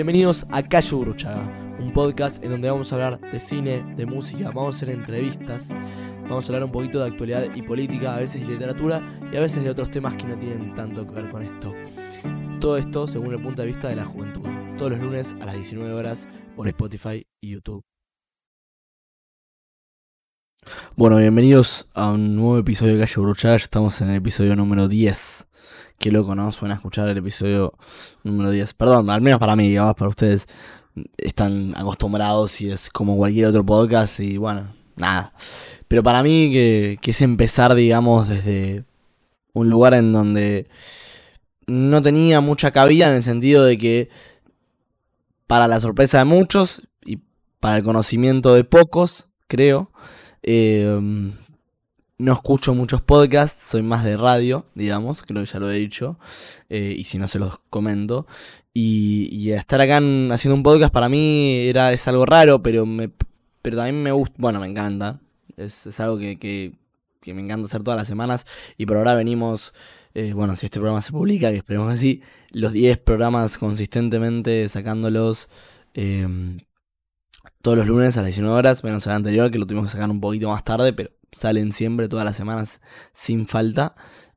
Bienvenidos a Calle Bruchaga, un podcast en donde vamos a hablar de cine, de música, vamos a hacer entrevistas, vamos a hablar un poquito de actualidad y política, a veces de literatura y a veces de otros temas que no tienen tanto que ver con esto. Todo esto según el punto de vista de la juventud, todos los lunes a las 19 horas por Spotify y YouTube. Bueno, bienvenidos a un nuevo episodio de Calle Bruchaga, estamos en el episodio número 10. Qué loco, ¿no? Suena escuchar el episodio número 10. Perdón, al menos para mí, digamos, para ustedes están acostumbrados y es como cualquier otro podcast y bueno, nada. Pero para mí que, que es empezar, digamos, desde un lugar en donde no tenía mucha cabida en el sentido de que para la sorpresa de muchos y para el conocimiento de pocos, creo, eh, no escucho muchos podcasts, soy más de radio, digamos, creo que ya lo he dicho, eh, y si no se los comento. Y, estar acá haciendo un podcast para mí era, es algo raro, pero, me, pero también me gusta, bueno, me encanta. Es, algo que, que, me encanta hacer todas las semanas. Y por ahora venimos, eh, bueno, si este programa se publica, que esperemos así, los 10 programas consistentemente sacándolos. Em, todos los lunes a las 19 horas, menos el anterior que lo tuvimos que sacar un poquito más tarde, pero salen siempre, todas las semanas, sin falta.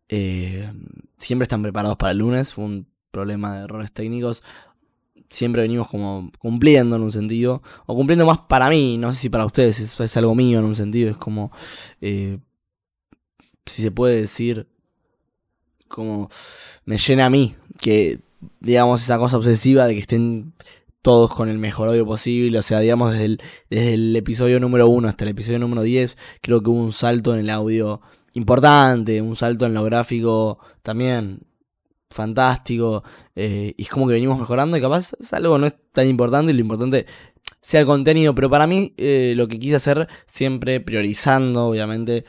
Eh, siempre están preparados para el lunes, fue un problema de errores técnicos. Siempre venimos como cumpliendo en un sentido, o cumpliendo más para mí, no sé si para ustedes, es, algo mío en un sentido, es como, eh, si se puede decir, como me llena a mí, que digamos esa cosa obsesiva de que estén todos con el mejor audio posible. O sea, digamos, desde el, desde el episodio número 1 hasta el episodio número 10, creo que hubo un salto en el audio importante, un salto en lo gráfico también fantástico. Eh, y es como que venimos mejorando y capaz algo no es tan importante y lo importante sea el contenido. Pero para mí eh, lo que quise hacer siempre priorizando, obviamente.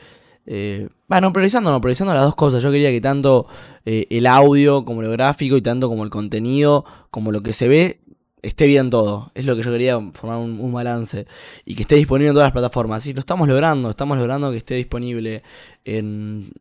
Eh, bueno, priorizando, no, priorizando las dos cosas. Yo quería que tanto el audio como lo gráfico y tanto como el contenido, como lo que se ve, esté bien todo. Es lo que yo quería, formar un, balance. Y que esté disponible en todas las plataformas. Y lo estamos logrando, estamos logrando que esté disponible en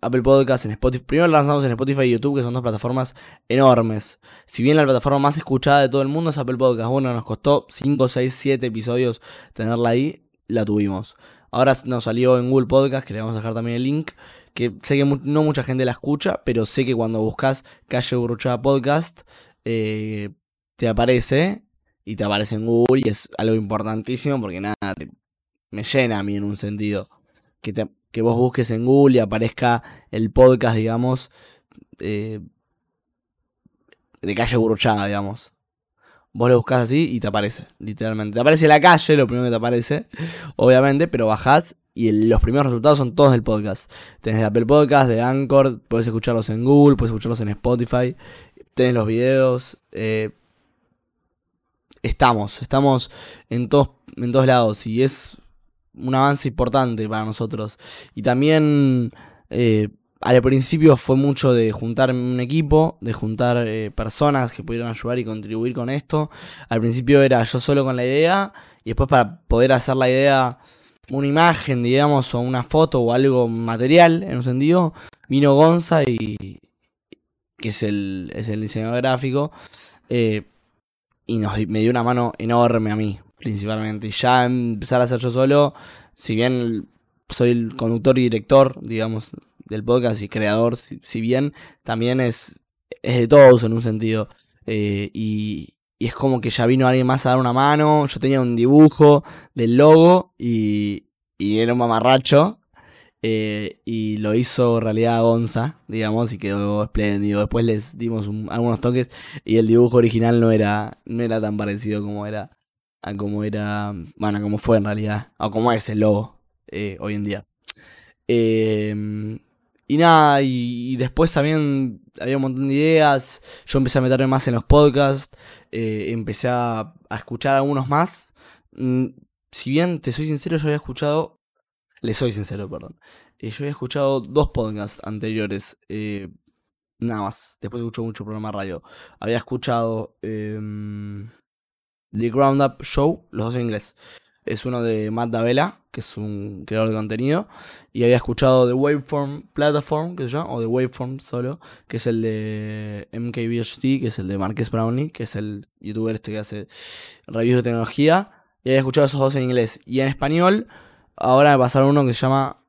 Apple Podcasts, en Spotify. Primero lanzamos en Spotify y YouTube, que son dos plataformas enormes. Si bien la plataforma más escuchada de todo el mundo es Apple Podcasts, bueno, nos costó 5, 6, 7 episodios tenerla ahí, la tuvimos. Ahora nos salió en Google Podcast, que le vamos a dejar también el link. Que sé que no mucha gente la escucha, pero sé que cuando buscas Calle Burruchada Podcast, eh, te aparece y te aparece en Google y es algo importantísimo porque nada, me llena a mí en un sentido. Que, vos busques en Google y aparezca el podcast, digamos, eh, de calle Burruchaga, digamos. Vos lo buscas así y te aparece, literalmente. Te aparece la calle, lo primero que te aparece, obviamente, pero bajás y los primeros resultados son todos del podcast. Tenés de Apple Podcast, de Anchor, puedes escucharlos en Google, puedes escucharlos en Spotify, tenés los videos, eh, estamos, estamos en todos, en todos lados y es un avance importante para nosotros. Y también eh, al principio fue mucho de juntar un equipo, de juntar eh, personas que pudieran ayudar y contribuir con esto. Al principio era yo solo con la idea y después para poder hacer la idea una imagen, digamos, o una foto o algo material, en un sentido, vino Gonza y que es el, es el diseñador gráfico. Eh, y me dio una mano enorme a mí, principalmente. Y ya empezar a hacer yo solo, si bien soy el conductor y director, digamos, del podcast y creador, si, bien también es, es de todos en un sentido. Eh, y, y es como que ya vino alguien más a dar una mano. Yo tenía un dibujo del logo y, y era un mamarracho. Eh, y lo hizo realidad Gonza, digamos, y quedó espléndido. Después les dimos algunos toques y el dibujo original no era, no era tan parecido como era, a como era, bueno, como fue en realidad, o como es el logo eh, hoy en día. Em, y nada, y, después también había un montón de ideas. Yo empecé a meterme más en los podcasts, eh, empecé a, escuchar algunos más. Mm, si bien, te soy sincero, yo había escuchado le soy sincero, perdón. Eh, yo había escuchado dos podcasts anteriores. Eh, nada más. Después escucho mucho programa radio. Había escuchado em, The Ground Up Show, los dos en inglés. es uno de Matt Davela, que es un creador de contenido. Y había escuchado The Waveform Platform, que se llama, o The Waveform solo, que es el de MKBHD, que es el de Marques Brownlee, que es el youtuber este que hace reviews de tecnología. Y había escuchado esos dos en inglés. Y en español, ahora me pasaron uno que se llama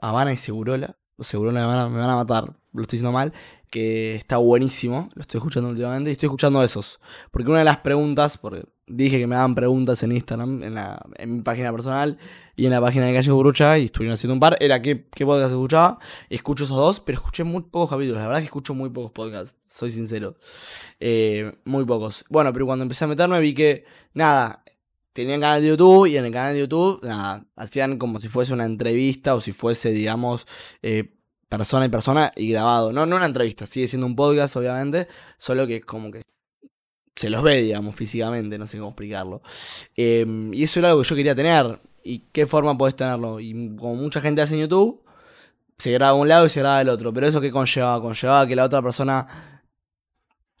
Habana y Segurola. Segurola me van a, me van a matar, lo estoy diciendo mal que está buenísimo, lo estoy escuchando últimamente y estoy escuchando esos. Porque una de las preguntas, porque dije que me daban preguntas en Instagram, en, la, en mi página personal y en la página de Calle Burucha, y estuvieron haciendo un par, era qué, qué podcast escuchaba. Escucho esos dos, pero escuché muy pocos capítulos. La verdad es que escucho muy pocos podcasts, soy sincero. Eh, muy pocos. Bueno, pero cuando empecé a meterme vi que, nada, tenían canal de YouTube y en el canal de YouTube, hacían como si fuese una entrevista o si fuese, digamos, eh, persona y persona y grabado. No, no una entrevista, sigue siendo un podcast, obviamente, solo que es como que se los ve, digamos, físicamente, no sé cómo explicarlo. Em, y eso era algo que yo quería tener. ¿Y qué forma podés tenerlo? Y como mucha gente hace en YouTube, se graba un lado y se graba el otro. Pero eso que conllevaba, conllevaba que la otra persona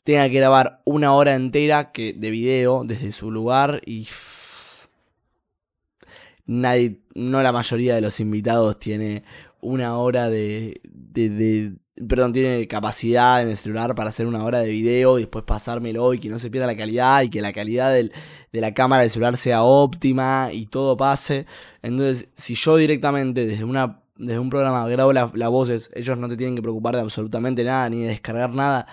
tenga que grabar una hora entera que, de video desde su lugar y nadie, no la mayoría de los invitados tiene una hora de, de, perdón, tiene capacidad en el celular para hacer una hora de video y después pasármelo y que no se pierda la calidad y que la calidad del, de la cámara del celular sea óptima y todo pase. Entonces, si yo directamente desde una desde un programa grabo las voces, ellos no te tienen que preocupar de absolutamente nada ni de descargar nada.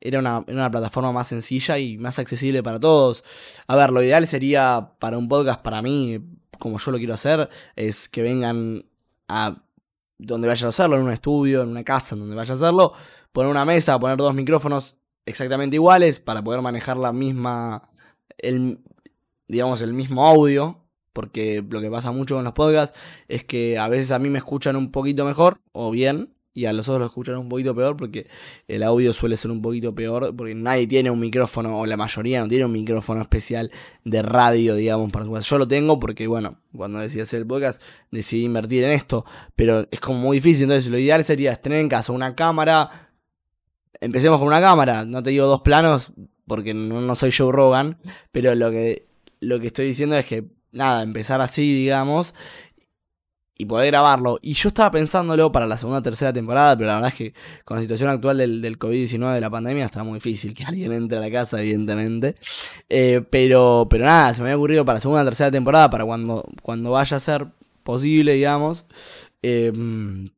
Era una, era una, plataforma más sencilla y más accesible para todos. A ver, lo ideal sería para un podcast, para mí, como yo lo quiero hacer, es que vengan a donde vaya a hacerlo, en un estudio, en una casa, en donde vaya a hacerlo, poner una mesa, poner dos micrófonos exactamente iguales para poder manejar la misma, el, digamos, el mismo audio. Porque lo que pasa mucho con los podcasts es que a veces a mí me escuchan un poquito mejor o bien y a los otros lo escuchan un poquito peor porque el audio suele ser un poquito peor porque nadie tiene un micrófono o la mayoría no tiene un micrófono especial de radio, digamos, para su Yo lo tengo porque, bueno, cuando decidí hacer el podcast decidí invertir en esto, pero es como muy difícil, entonces lo ideal sería tener en casa una cámara, empecemos con una cámara, no te digo dos planos porque no, no soy Joe Rogan, pero lo que, lo que estoy diciendo es que nada, empezar así, digamos, y poder grabarlo. Y yo estaba pensándolo para la segunda o tercera temporada, pero la verdad es que con la situación actual del, del COVID-19 de la pandemia está muy difícil que alguien entre a la casa, evidentemente. Eh, pero, pero nada, se me había ocurrido para la segunda o tercera temporada, para cuando, cuando vaya a ser posible, digamos. Em,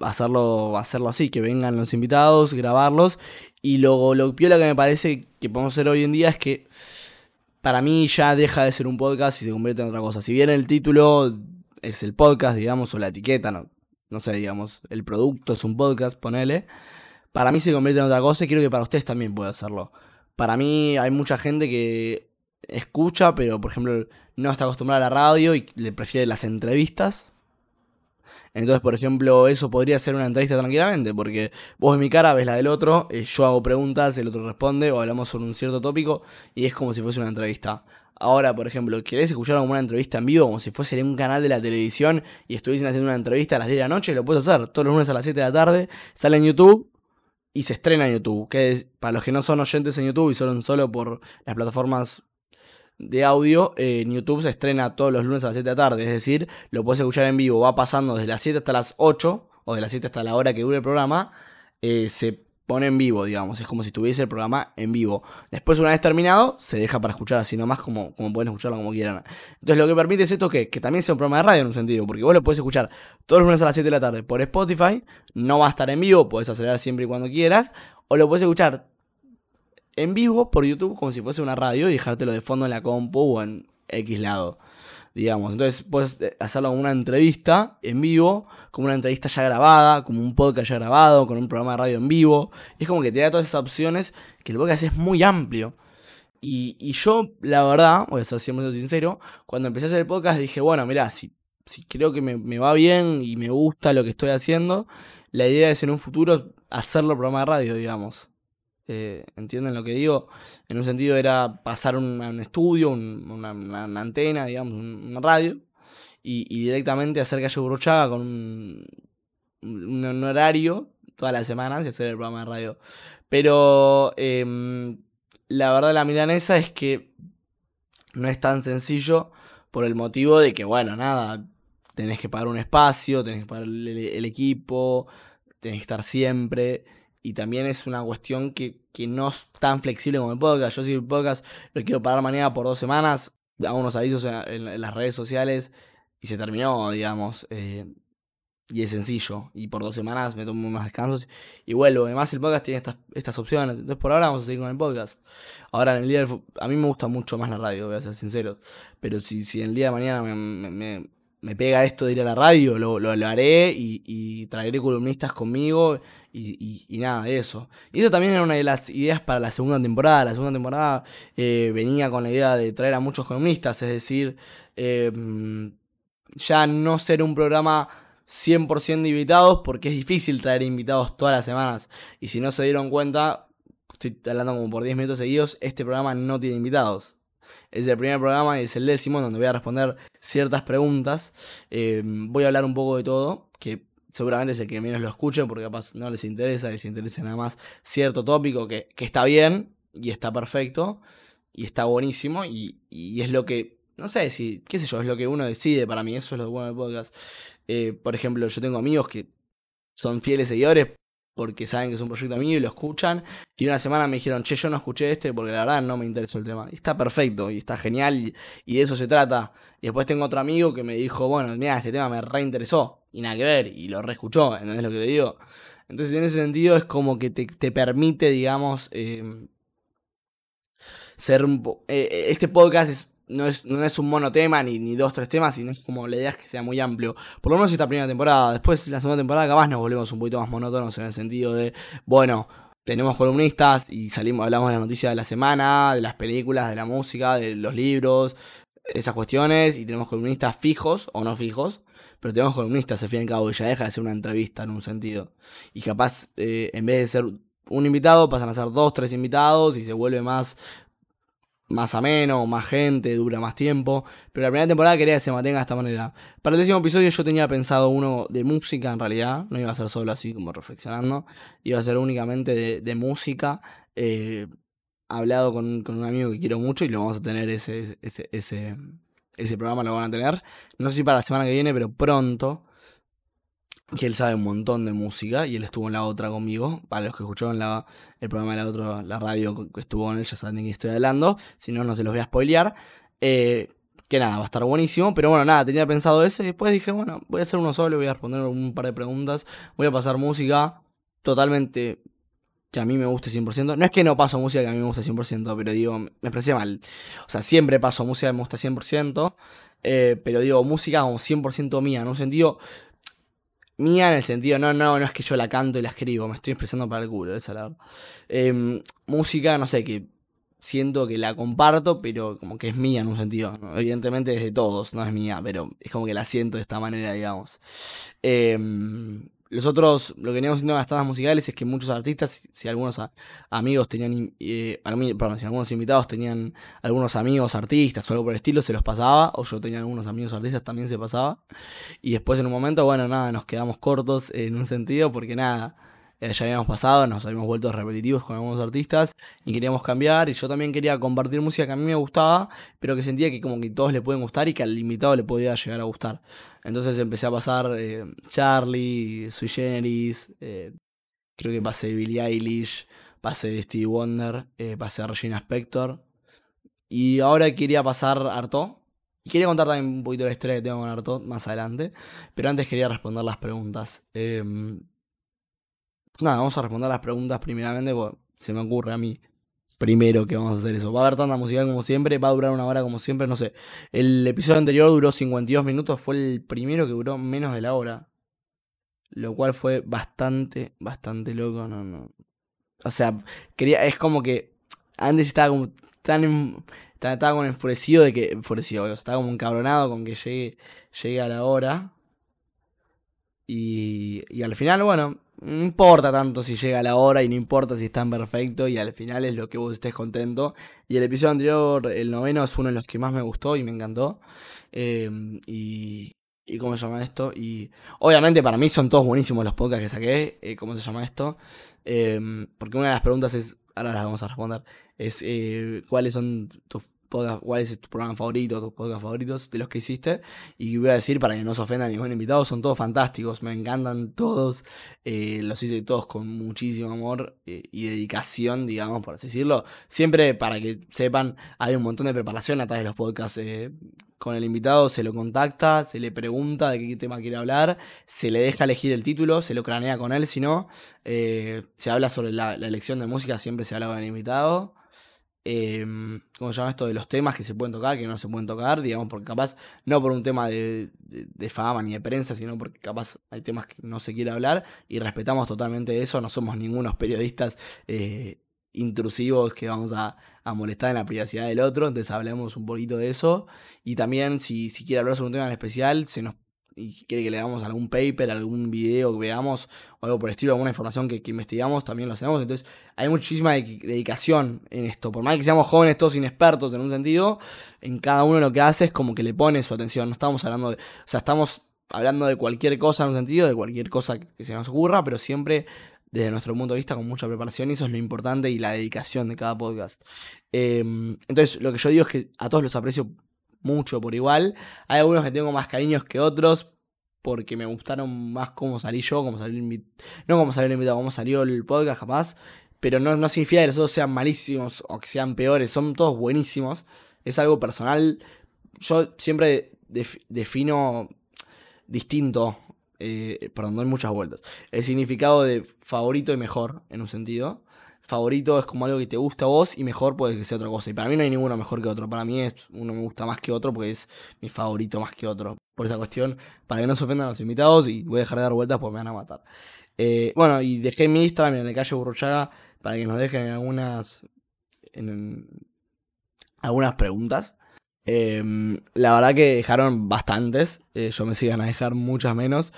hacerlo, hacerlo así, que vengan los invitados, grabarlos. Y luego lo piola que me parece que podemos hacer hoy en día es que para mí ya deja de ser un podcast y se convierte en otra cosa. Si bien el título es el podcast, digamos, o la etiqueta, no, no sé, digamos, el producto es un podcast, ponele. Para mí se convierte en otra cosa y creo que para ustedes también puede hacerlo. Para mí hay mucha gente que escucha, pero por ejemplo no está acostumbrada a la radio y le prefiere las entrevistas. Entonces, por ejemplo, eso podría ser una entrevista tranquilamente, porque vos en mi cara ves la del otro, eh, yo hago preguntas, el otro responde, o hablamos sobre un cierto tópico, y es como si fuese una entrevista. Ahora, por ejemplo, ¿querés escuchar alguna entrevista en vivo como si fuese en un canal de la televisión y estuviesen haciendo una entrevista a las 10 de la noche? Lo puedes hacer todos los lunes a las 7 de la tarde, sale en YouTube y se estrena en YouTube. Que para los que no son oyentes en YouTube y son solo por las plataformas de audio, eh, en YouTube se estrena todos los lunes a las 7 de la tarde. Es decir, lo puedes escuchar en vivo. Va pasando desde las 7 hasta las 8 o de las 7 hasta la hora que dure el programa. Eh, se pone en vivo, digamos. Es como si estuviese el programa en vivo. Después, una vez terminado, se deja para escuchar así nomás, como, como pueden escucharlo como quieran. Entonces, lo que permite es esto que, que también sea un programa de radio en un sentido, porque vos lo puedes escuchar todos los lunes a las 7 de la tarde por Spotify. No va a estar en vivo, puedes acelerar siempre y cuando quieras. O lo puedes escuchar en vivo por YouTube como si fuese una radio y dejártelo de fondo en la compu o en X lado digamos. Entonces puedes eh, hacerlo como una entrevista en vivo, como una entrevista ya grabada, como un podcast ya grabado, con un programa de radio en vivo. es como que te da todas esas opciones que el podcast es muy amplio. Y, yo, la verdad, voy a ser siempre sincero, cuando empecé a hacer el podcast dije, bueno, mira, si, si creo que me, me, va bien y me gusta lo que estoy haciendo, la idea es en un futuro hacerlo programa de radio, digamos. Eh, ¿Entienden lo que digo? En un sentido era pasar un, un estudio, una, antena, digamos, una radio, y, directamente hacer Calle Burruchaga con un, horario todas las semanas y hacer el programa de radio. Pero em, la verdad la milanesa es que no es tan sencillo por el motivo de que, bueno, nada, tenés que pagar un espacio, tenés que pagar el, equipo, tenés que estar siempre. Y también es una cuestión que, no es tan flexible como el podcast. Yo si el podcast lo quiero pagar mañana por dos semanas, hago unos avisos en, las redes sociales y se terminó, digamos. Eh, y es sencillo. Y por dos semanas me tomo más descansos y vuelvo. Además, el podcast tiene estas, estas opciones. Entonces, por ahora vamos a seguir con el podcast. Ahora, en el día A mí me gusta mucho más la radio, voy a ser sincero. Pero si, si el día de mañana me, me, pega esto de ir a la radio, lo, lo, haré y, traeré columnistas conmigo. Y, nada, eso. Y eso también era una de las ideas para la segunda temporada. La segunda temporada eh, venía con la idea de traer a muchos columnistas. Es decir, eh, ya no ser un programa 100% invitados porque es difícil traer invitados todas las semanas. Y si no se dieron cuenta, estoy hablando como por 10 minutos seguidos, este programa no tiene invitados. Es el primer programa y es el décimo donde voy a responder ciertas preguntas. Eh, voy a hablar un poco de todo, que seguramente es el que menos lo escuchen porque capaz no les interesa, les interesa nada más cierto tópico que, está bien y está perfecto y está buenísimo y, y es lo que no sé si, qué sé yo, es lo que uno decide para mí, eso es lo bueno del podcast. Eh, por ejemplo, yo tengo amigos que son fieles seguidores porque saben que es un proyecto mío y lo escuchan. Y una semana me dijeron, che, yo no escuché este porque la verdad no me interesó el tema. Y está perfecto y está genial y, de eso se trata. Y después tengo otro amigo que me dijo, bueno, mira, este tema me reinteresó y nada que ver y lo reescuchó, ¿entendés lo que te digo? Entonces en ese sentido es como que te, permite, digamos, eh, ser un... Eh, este podcast es no es, no es un monotema ni, ni dos, tres temas, sino es como la idea es que sea muy amplio. Por lo menos esta primera temporada. Después, la segunda temporada, capaz nos volvemos un poquito más monótonos en el sentido de, bueno, tenemos columnistas y salimos, hablamos de las noticias de la semana, de las películas, de la música, de los libros, esas cuestiones, y tenemos columnistas fijos o no fijos, pero tenemos columnistas al fin y al cabo, y ya deja de ser una entrevista en un sentido. Y capaz, eh, en vez de ser un invitado, pasan a ser dos, tres invitados y se vuelve más más ameno, más gente, dura más tiempo. Pero la primera temporada quería que se mantenga de esta manera. Para el décimo episodio yo tenía pensado uno de música en realidad. No iba a ser solo así como reflexionando. Iba a ser únicamente de, música. Eh, hablado con, con, un amigo que quiero mucho y lo vamos a tener ese, ese, ese, ese programa, lo van a tener. No sé si para la semana que viene, pero pronto que él sabe un montón de música y él estuvo en la otra conmigo. Para los que escucharon la, el programa de la otra, la radio que estuvo con él, ya saben de quién estoy hablando. Si no, no se los voy a spoilear. Eh, que nada, va a estar buenísimo. Pero bueno, nada, tenía pensado eso y después dije, bueno, voy a hacer uno solo, voy a responder un par de preguntas. Voy a pasar música totalmente que a mí me guste 100%. No es que no paso música que a mí me guste 100%, pero digo, me expresé mal. O sea, siempre paso música que me gusta 100%. Eh, pero digo, música como 100% mía, en un sentido Mía en el sentido, no, no, no es que yo la canto y la escribo, me estoy expresando para el culo, esa la. Em, música, no sé, que siento que la comparto, pero como que es mía en un sentido. Evidentemente es de todos, no es mía, pero es como que la siento de esta manera, digamos. Eh, los otros, lo que veníamos haciendo en las tandas musicales es que muchos artistas, si algunos amigos tenían, eh, si algunos invitados tenían algunos amigos artistas o algo por el estilo, se los pasaba, o yo tenía algunos amigos artistas, también se pasaba. Y después en un momento, bueno, nada, nos quedamos cortos en un sentido, porque nada, eh, ya habíamos pasado, nos habíamos vuelto repetitivos con algunos artistas y queríamos cambiar. Y yo también quería compartir música que a mí me gustaba, pero que sentía que como que todos le pueden gustar y que al invitado le podía llegar a gustar. Entonces empecé a pasar eh, Charlie, Sui Generis, eh, creo que pasé Billie Eilish, pasé Stevie Wonder, pasé Regina Spector. Y ahora quería pasar Arto. Y quería contar también un poquito la historia que tengo con Arto más adelante. Pero antes quería responder las preguntas. Em, Nada, vamos a responder las preguntas primeramente, porque se me ocurre a mí primero que vamos a hacer eso. Va a haber tanta musical como siempre, va a durar una hora como siempre, no sé. El episodio anterior duró 52 minutos, fue el primero que duró menos de la hora. Lo cual fue bastante, bastante loco, no, no. O sea, quería, es como que antes estaba como tan estaba como enfurecido de que enfurecido, estaba como encabronado con que llegue, llegue a la hora. Y, y al final, bueno, no importa tanto si llega la hora y no importa si están perfecto y al final es lo que vos estés contento. Y el episodio anterior, el noveno, es uno de los que más me gustó y me encantó. Em, y, y cómo se llama esto. Y obviamente para mí son todos buenísimos los podcasts que saqué. Eh, ¿Cómo se llama esto? Em, porque una de las preguntas es, ahora las vamos a responder, es eh, cuáles son tus cuál es tu programa favorito, tus podcasts favoritos de los que hiciste. Y voy a decir, para que no se ofenda ningún invitado, son todos fantásticos, me encantan todos. Eh, los hice todos con muchísimo amor eh, y dedicación, digamos, por así decirlo. Siempre, para que sepan, hay un montón de preparación a través de los podcasts. Eh, con el invitado se lo contacta, se le pregunta de qué tema quiere hablar, se le deja elegir el título, se lo cranea con él, si no, se habla sobre la, la elección de música, siempre se habla con el invitado eh, ¿cómo se llama esto? De los temas que se pueden tocar, que no se pueden tocar, digamos, porque capaz, no por un tema de, fama ni de prensa, sino porque capaz hay temas que no se quiere hablar y respetamos totalmente eso, no somos ningunos periodistas eh, intrusivos que vamos a, a, molestar en la privacidad del otro, entonces hablemos un poquito de eso y también si, si quiere hablar sobre un tema en especial, se nos y quiere que le hagamos algún paper, algún video que veamos o algo por el estilo, alguna información que, investigamos, también lo hacemos. Entonces hay muchísima dedicación en esto. Por más que seamos jóvenes, todos inexpertos en un sentido, en cada uno lo que hace es como que le pone su atención. No estamos hablando de... O sea, estamos hablando de cualquier cosa en un sentido, de cualquier cosa que se nos ocurra, pero siempre desde nuestro punto de vista con mucha preparación y eso es lo importante y la dedicación de cada podcast. Em, entonces, lo que yo digo es que a todos los aprecio mucho por igual. Hay algunos que tengo más cariños que otros porque me gustaron más cómo salí yo, cómo salió el no cómo salió el invitado, cómo salió el podcast jamás, pero no, no significa que los otros sean malísimos o que sean peores, son todos buenísimos. Es algo personal. Yo siempre defino distinto, eh, perdón, hay muchas vueltas, el significado de favorito y mejor en un sentido favorito es como algo que te gusta a vos y mejor puede que sea otra cosa. Y para mí no hay ninguno mejor que otro. Para mí es uno me gusta más que otro porque es mi favorito más que otro. Por esa cuestión, para que no se ofendan los invitados y voy a dejar de dar vueltas porque me van a matar. Eh, bueno, y dejé mi Instagram en la calle Burruchaga para que nos dejen algunas, en, algunas preguntas. Em, la verdad que dejaron bastantes. Eh, yo me sigan a dejar muchas menos.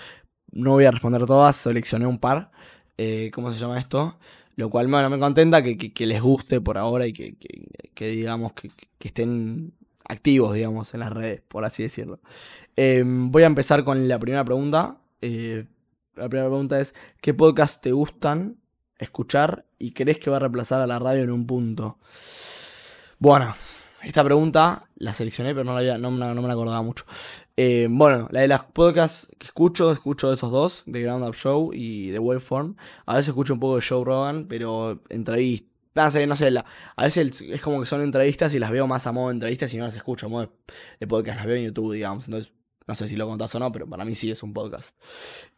No voy a responder todas, seleccioné un par. Eh, ¿Cómo se llama esto? Lo cual me contenta que, les guste por ahora y que, digamos que, estén activos, digamos, en las redes, por así decirlo. Em, voy a empezar con la primera pregunta. Eh, la primera pregunta es, ¿qué podcast te gustan escuchar y crees que va a reemplazar a la radio en un punto? Bueno, esta pregunta la seleccioné, pero no, la no, no me la acordaba mucho. Eh, bueno, la de las podcasts que escucho, escucho esos dos, de Ground Up Show y de Waveform. A veces escucho un poco de Joe Rogan, pero entrevistas. No sé, no sé, a veces es como que son entrevistas y las veo más a modo de entrevistas y no las escucho a modo de, podcast, las veo en YouTube, digamos. Entonces, no sé si lo contás o no, pero para mí sí es un podcast.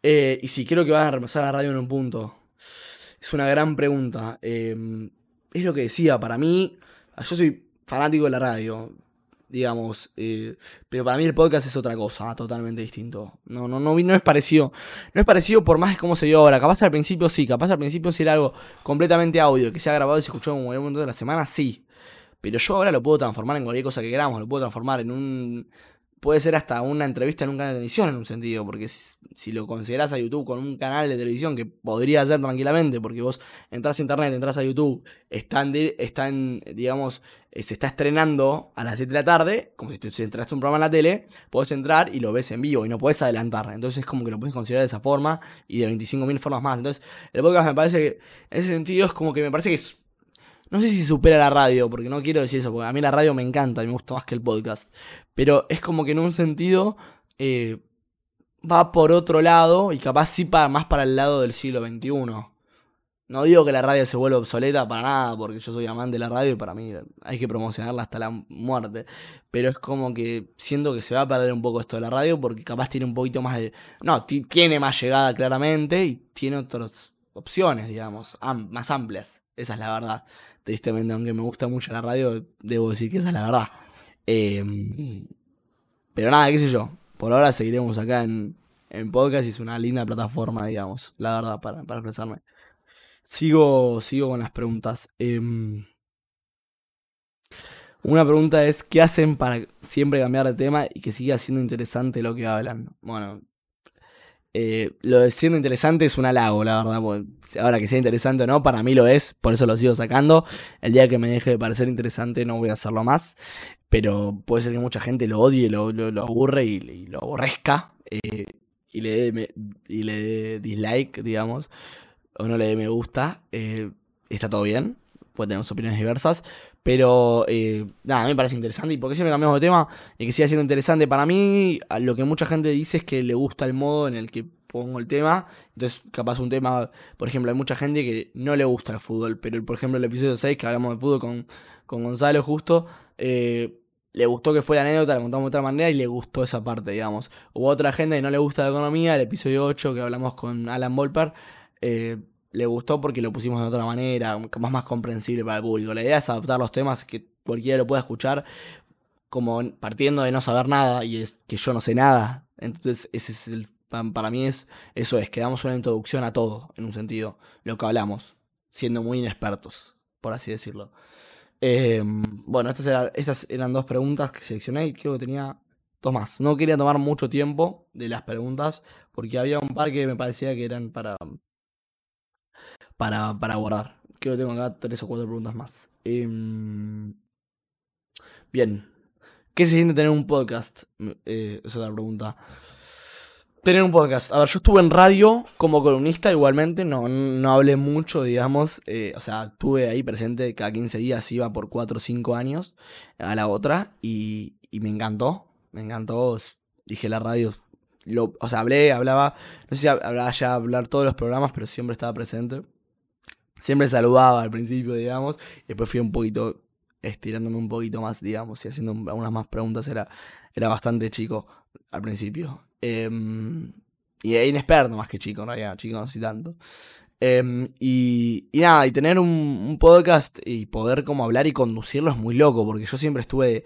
Eh, y si creo que van a repasar la radio en un punto, es una gran pregunta. Eh, es lo que decía, para mí, yo soy fanático de la radio digamos. Eh, pero para mí el podcast es otra cosa, totalmente distinto. No, no, no, es parecido. No es parecido por más de cómo se dio ahora. Capaz al principio sí, capaz al principio si era algo completamente audio, que se ha grabado y se escuchó en un momento de la semana, sí. Pero yo ahora lo puedo transformar en cualquier cosa que queramos, lo puedo transformar en un puede ser hasta una entrevista en un canal de televisión en un sentido, porque si, lo consideras a YouTube con un canal de televisión, que podría ser tranquilamente, porque vos entras a internet, entras a YouTube, están, están digamos, eh, se está estrenando a las 7 de la tarde, como si, te, entraste un programa en la tele, podés entrar y lo ves en vivo y no podés adelantar. Entonces es como que lo puedes considerar de esa forma y de 25.000 formas más. Entonces el podcast me parece que, en ese sentido, es como que me parece que es no sé si supera la radio, porque no quiero decir eso, porque a mí la radio me encanta y me gusta más que el podcast. Pero es como que en un sentido eh, va por otro lado y capaz sí para, más para el lado del siglo XXI. No digo que la radio se vuelva obsoleta para nada, porque yo soy amante de la radio y para mí hay que promocionarla hasta la muerte. Pero es como que siento que se va a perder un poco esto de la radio porque capaz tiene un poquito más de... No, tiene más llegada claramente y tiene otras opciones, digamos, más amplias. Esa es la verdad. Tristemente, aunque me gusta mucho la radio, debo decir que esa es la verdad. Em, pero nada, qué sé yo. Por ahora seguiremos acá en, en podcast y es una linda plataforma, digamos, la verdad, para, para expresarme. Sigo, sigo con las preguntas. Em, una pregunta es, ¿qué hacen para siempre cambiar de tema y que siga siendo interesante lo que hablan? Bueno, eh, lo de siendo interesante es un halago, la verdad. Ahora que sea interesante o no, para mí lo es, por eso lo sigo sacando. El día que me deje de parecer interesante no voy a hacerlo más. Pero puede ser que mucha gente lo odie, lo, aburre y, lo aborrezca. Eh, y, le dé, dislike, digamos. O no le dé me gusta. Eh, está todo bien. Puede tener opiniones diversas. Pero eh, nada, a mí me parece interesante. ¿Y por qué siempre cambiamos de tema? Y que siga siendo interesante para mí, lo que mucha gente dice es que le gusta el modo en el que pongo el tema. Entonces, capaz un tema, por ejemplo, hay mucha gente que no le gusta el fútbol, pero por ejemplo el episodio 6 que hablamos de fútbol con, con Gonzalo justo, le gustó que fue la anécdota, la contamos de otra manera y le gustó esa parte, digamos. Hubo otra gente que no le gusta la economía, el episodio 8 que hablamos con Alan Volper, eh, le gustó porque lo pusimos de otra manera, más, más comprensible para el público. La idea es adaptar los temas que cualquiera lo pueda escuchar, como partiendo de no saber nada y es que yo no sé nada. Entonces, ese es el para mí es eso es que damos una introducción a todo, en un sentido, lo que hablamos, siendo muy inexpertos, por así decirlo. Em, bueno, estas, estas eran dos preguntas que seleccioné y creo que tenía dos más. No quería tomar mucho tiempo de las preguntas porque había un par que me parecía que eran para, para, para guardar. Creo que tengo acá tres o cuatro preguntas más. Em, bien. ¿Qué se siente tener un podcast? Eh, esa es la pregunta tener un podcast. A ver, yo estuve en radio como columnista igualmente, no, no hablé mucho, digamos. Eh, o sea, estuve ahí presente cada 15 días, iba por 4 o 5 años a la otra y, y me encantó, me encantó. Dije la radio, lo, o sea, hablé, hablaba, no sé si hablaba ya hablar todos los programas, pero siempre estaba presente. Siempre saludaba al principio, digamos, y después fui un poquito estirándome un poquito más, digamos, y haciendo algunas más preguntas. Era, era bastante chico al principio. Em, y es inexperto más que chico, no realidad, chico no tanto. Em, y, y, nada, y tener un, podcast y poder como hablar y conducirlo es muy loco, porque yo siempre estuve,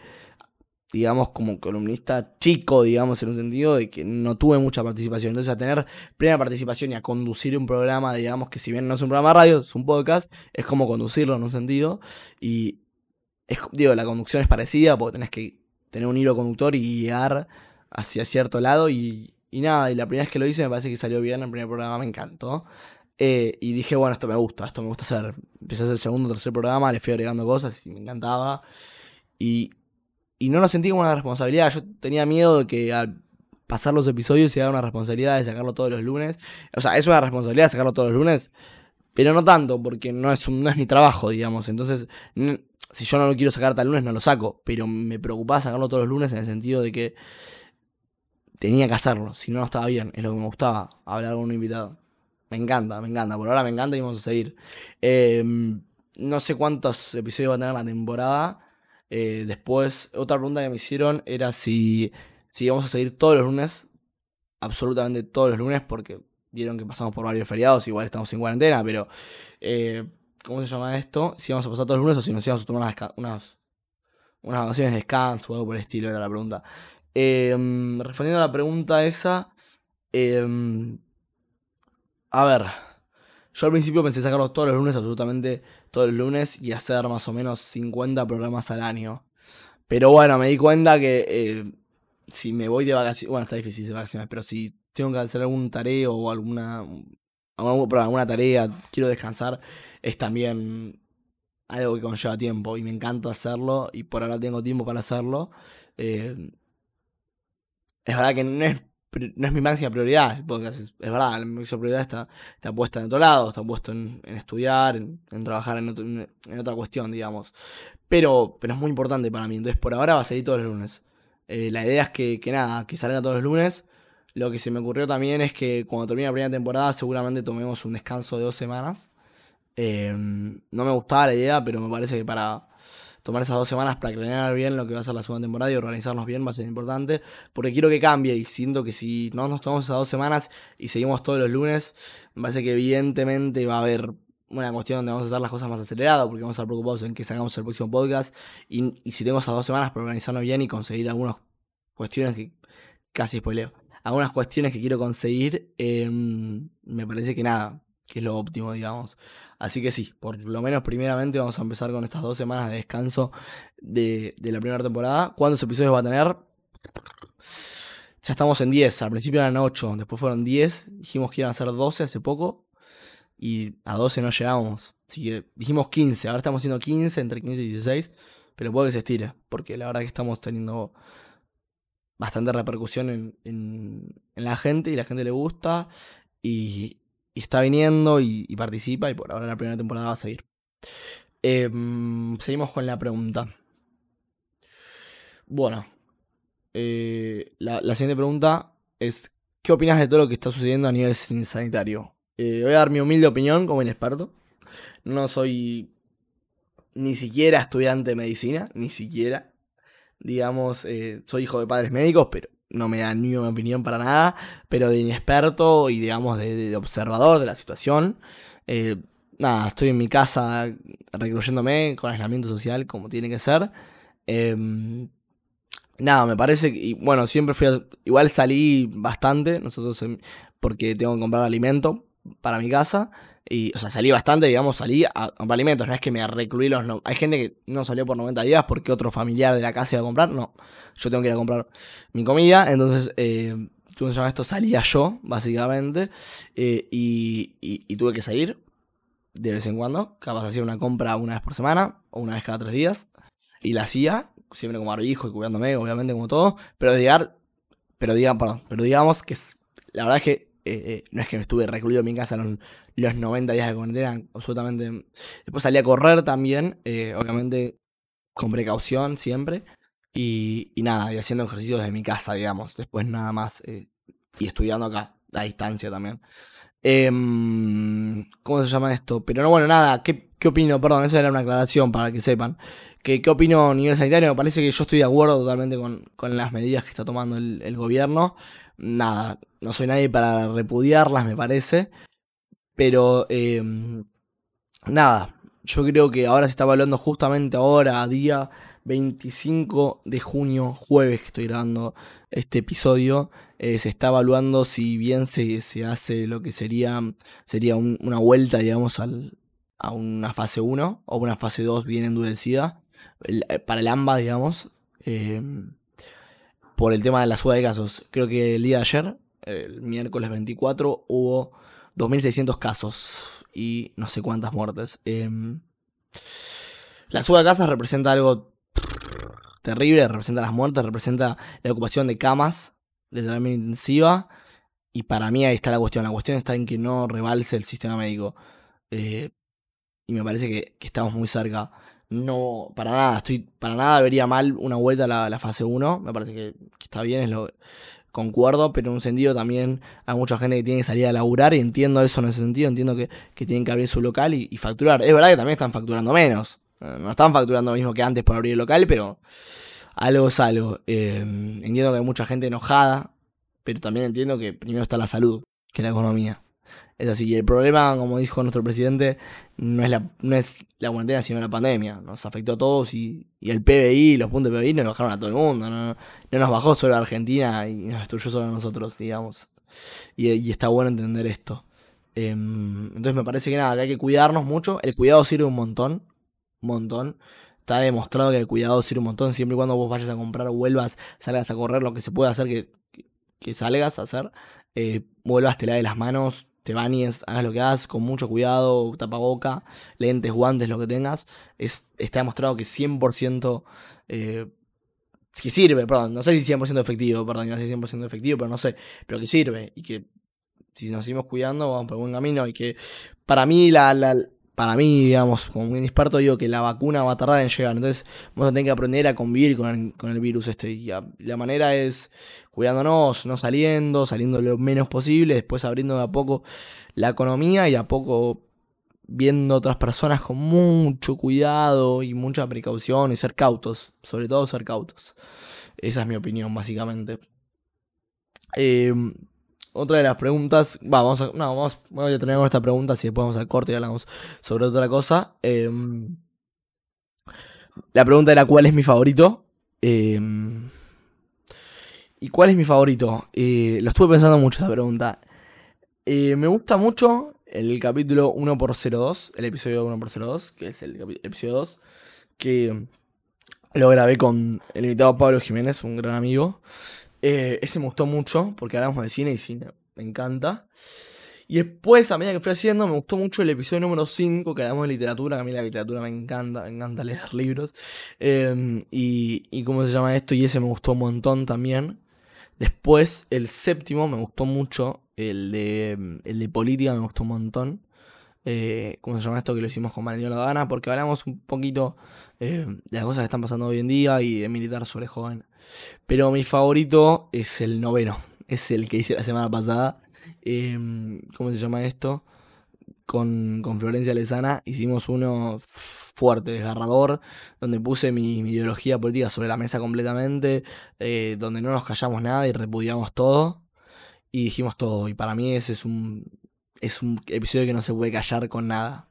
digamos, como columnista chico, digamos, en un sentido de que no tuve mucha participación. Entonces, a tener plena participación y a conducir un programa, digamos, que si bien no es un programa de radio, es un podcast, es como conducirlo en un sentido. Y, es, digo, la conducción es parecida, porque tenés que tener un hilo conductor y guiar hacia cierto lado y, y nada, y la primera vez que lo hice me parece que salió bien, el primer programa me encantó. Eh, y dije, bueno, esto me gusta, esto me gusta hacer. Empecé a hacer el segundo, tercer programa, le fui agregando cosas y me encantaba. Y, y no lo sentí como una responsabilidad, yo tenía miedo de que al pasar los episodios se haga una responsabilidad de sacarlo todos los lunes. O sea, es una responsabilidad sacarlo todos los lunes, pero no tanto, porque no es, un, no es mi trabajo, digamos. Entonces, si yo no lo quiero sacar tal lunes, no lo saco, pero me preocupaba sacarlo todos los lunes en el sentido de que tenía que hacerlo, si no, no estaba bien, es lo que me gustaba, hablar con un invitado. Me encanta, me encanta, por ahora me encanta y vamos a seguir. Em, no sé cuántos episodios va a tener la temporada. Eh, después, otra pregunta que me hicieron era si, si íbamos a seguir todos los lunes, absolutamente todos los lunes, porque vieron que pasamos por varios feriados, igual estamos en cuarentena, pero eh, ¿cómo se llama esto? Si íbamos a pasar todos los lunes o si nos íbamos a tomar unas, unas, unas vacaciones de descanso o algo por el estilo, era la pregunta. Em, respondiendo a la pregunta esa, em, a ver, yo al principio pensé sacarlos todos los lunes, absolutamente todos los lunes, y hacer más o menos 50 programas al año. Pero bueno, me di cuenta que eh, si me voy de vacaciones, bueno, está difícil de vacaciones, pero si tengo que hacer algún tarea o alguna, alguna, alguna tarea, quiero descansar, es también algo que conlleva tiempo y me encanta hacerlo y por ahora tengo tiempo para hacerlo. Eh, es verdad que no es, no es mi máxima prioridad el podcast. Es, verdad, mi máxima prioridad está, está puesta en otro lado, está puesto en, estudiar, en, trabajar en, en, otra cuestión, digamos. Pero, pero es muy importante para mí. Entonces, por ahora va a salir todos los lunes. Eh, la idea es que, que nada, que salga todos los lunes. Lo que se me ocurrió también es que cuando termine la primera temporada, seguramente tomemos un descanso de dos semanas. Eh, no me gustaba la idea, pero me parece que para tomar esas dos semanas para planear bien lo que va a ser la segunda temporada y organizarnos bien va a ser importante, porque quiero que cambie y siento que si no nos tomamos esas dos semanas y seguimos todos los lunes, me parece que evidentemente va a haber una cuestión donde vamos a hacer las cosas más aceleradas, porque vamos a estar preocupados en que sacamos el próximo podcast, y, si tengo esas dos semanas para organizarnos bien y conseguir algunas cuestiones que casi spoileo, algunas cuestiones que quiero conseguir, em, me parece que nada, que es lo óptimo, digamos. Así que sí, por lo menos primeramente vamos a empezar con estas dos semanas de descanso de, la primera temporada. ¿Cuántos episodios va a tener? Ya estamos en 10, al principio eran 8, después fueron 10, dijimos que iban a ser 12 hace poco y a 12 no llegamos. Así que dijimos 15, ahora estamos haciendo 15, entre 15 y 16, pero puede que se estire, porque la verdad que estamos teniendo bastante repercusión en, en la gente y la gente le gusta. Y, y está viniendo y, participa y por ahora la primera temporada va a seguir. Em, seguimos con la pregunta. Bueno, eh, la, siguiente pregunta es, ¿qué opinas de todo lo que está sucediendo a nivel sanitario? Eh, voy a dar mi humilde opinión como inexperto. No soy ni siquiera estudiante de medicina, ni siquiera. Digamos, eh, soy hijo de padres médicos, pero no me da ni una opinión para nada. Pero de inexperto y, digamos, de, observador de la situación. nada, estoy en mi casa recluyéndome con aislamiento social como tiene que ser. Em, nada, me parece que, bueno, siempre fui, igual salí bastante, nosotros, porque tengo que comprar alimento para mi casa, y, o sea, salí bastante, digamos, salí a comprar alimentos, no es que me recluí los, no, hay gente que no salió por 90 días porque otro familiar de la casa iba a comprar, no, yo tengo que ir a comprar mi comida, entonces, eh, ¿cómo se llama esto? Salía yo, básicamente, eh, y, y, tuve que salir de vez en cuando, capaz hacía una compra una vez por semana, o una vez cada tres días, y la hacía, siempre como barbijo y cuidándome, obviamente, como todo, pero pero digamos, perdón, pero digamos que la verdad es que eh, eh, no es que me estuve recluido en mi casa los, los 90 días de cuarentena, absolutamente. Después salí a correr también, eh, obviamente con precaución siempre, y, nada, y haciendo ejercicios desde mi casa, digamos, después nada más, y estudiando acá, a distancia también. Em, ¿Cómo se llama esto? Pero no, bueno, nada, ¿qué, ¿qué, opino? Perdón, esa era una aclaración para que sepan. ¿Qué, ¿Qué, opino a nivel sanitario? Me parece que yo estoy de acuerdo totalmente con, con las medidas que está tomando el, gobierno. Nada, no soy nadie para repudiarlas, me parece. Pero, eh, nada, yo creo que ahora se está evaluando justamente ahora, día 25 de junio, jueves que estoy grabando este episodio, eh, se está evaluando si bien se, se hace lo que sería, sería una vuelta, digamos, a una fase 1 o una fase 2 bien endurecida eh, para el AMBA, digamos, eh, por el tema de la suba de casos. Creo que el día de ayer, el miércoles 24, hubo 2.600 casos y no sé cuántas muertes. la suba de casos representa algo terrible, representa las muertes, representa la ocupación de camas de terapia intensiva. Y para mí ahí está la cuestión. La cuestión está en que no rebalse el sistema médico. Eh, y me parece que, estamos muy cerca. No, para nada, estoy, para nada vería mal una vuelta a la, fase 1. Me parece que, está bien, lo concuerdo, pero en un sentido también hay mucha gente que tiene que salir a laburar y entiendo eso en ese sentido, entiendo que, tienen que abrir su local y, y, facturar. Es verdad que también están facturando menos. Eh, no están facturando lo mismo que antes por abrir el local, pero algo es algo. Eh, entiendo que hay mucha gente enojada, pero también entiendo que primero está la salud que la economía. Es así, y el problema, como dijo nuestro presidente, no es la, no es la cuarentena, sino la pandemia. Nos afectó a todos y, el PBI, los puntos de PBI nos bajaron a todo el mundo. No, nos bajó solo a Argentina y nos destruyó solo a nosotros, digamos. Y, está bueno entender esto. Em, entonces me parece que nada, hay que cuidarnos mucho. El cuidado sirve un montón montón. Está demostrado que el cuidado sirve un montón. Siempre y cuando vos vayas a comprar vuelvas, salgas a correr, lo que se puede hacer que, que salgas a hacer, eh, vuelvas, te laves las manos, te bañes, hagas lo que hagas con mucho cuidado, tapaboca, lentes, guantes, lo que tengas. Es, está demostrado que 100% eh, que sirve, perdón, no sé si 100% efectivo, perdón, no sé si 100% efectivo, pero no sé, pero que sirve y que si nos seguimos cuidando vamos por buen camino y que para mí la, la, para mí, digamos, como un experto, digo que la vacuna va a tardar en llegar. Entonces, vamos a tener que aprender a convivir con el, virus este. Y la manera es cuidándonos, no saliendo, saliendo lo menos posible, después abriendo de a poco la economía y a poco viendo otras personas con mucho cuidado y mucha precaución y ser cautos, sobre todo ser cautos. Esa es mi opinión, básicamente. Eh, otra de las preguntas. vamos a. No, vamos, vamos a tener esta pregunta. Si después vamos al corte y hablamos sobre otra cosa. Em, la pregunta era: ¿cuál es mi favorito? Em, ¿Y cuál es mi favorito? Eh, lo estuve pensando mucho esta pregunta. Eh, me gusta mucho el capítulo 1x02, el episodio 1x02, que es el episodio 2, que lo grabé con el invitado Pablo Jiménez, un gran amigo. Eh, ese me gustó mucho porque hablamos de cine y cine me encanta. Y después, a medida que fui haciendo, me gustó mucho el episodio número 5, que hablamos de literatura, que a mí la literatura me encanta, me encanta leer libros. Em, y, y cómo se llama esto, y ese me gustó un montón también. Después, el séptimo me gustó mucho, el de, el de política me gustó un montón. Eh, ¿cómo se llama esto? Que lo hicimos con Valentín La Gana, porque hablamos un poquito eh, de las cosas que están pasando hoy en día y de militar sobre joven. Pero mi favorito es el noveno, es el que hice la semana pasada. Em, ¿Cómo se llama esto? Con, con Florencia Lezana hicimos uno fuerte, desgarrador, donde puse mi, ideología política sobre la mesa completamente, eh, donde no nos callamos nada y repudiamos todo y dijimos todo. Y para mí ese es un, es un episodio que no se puede callar con nada.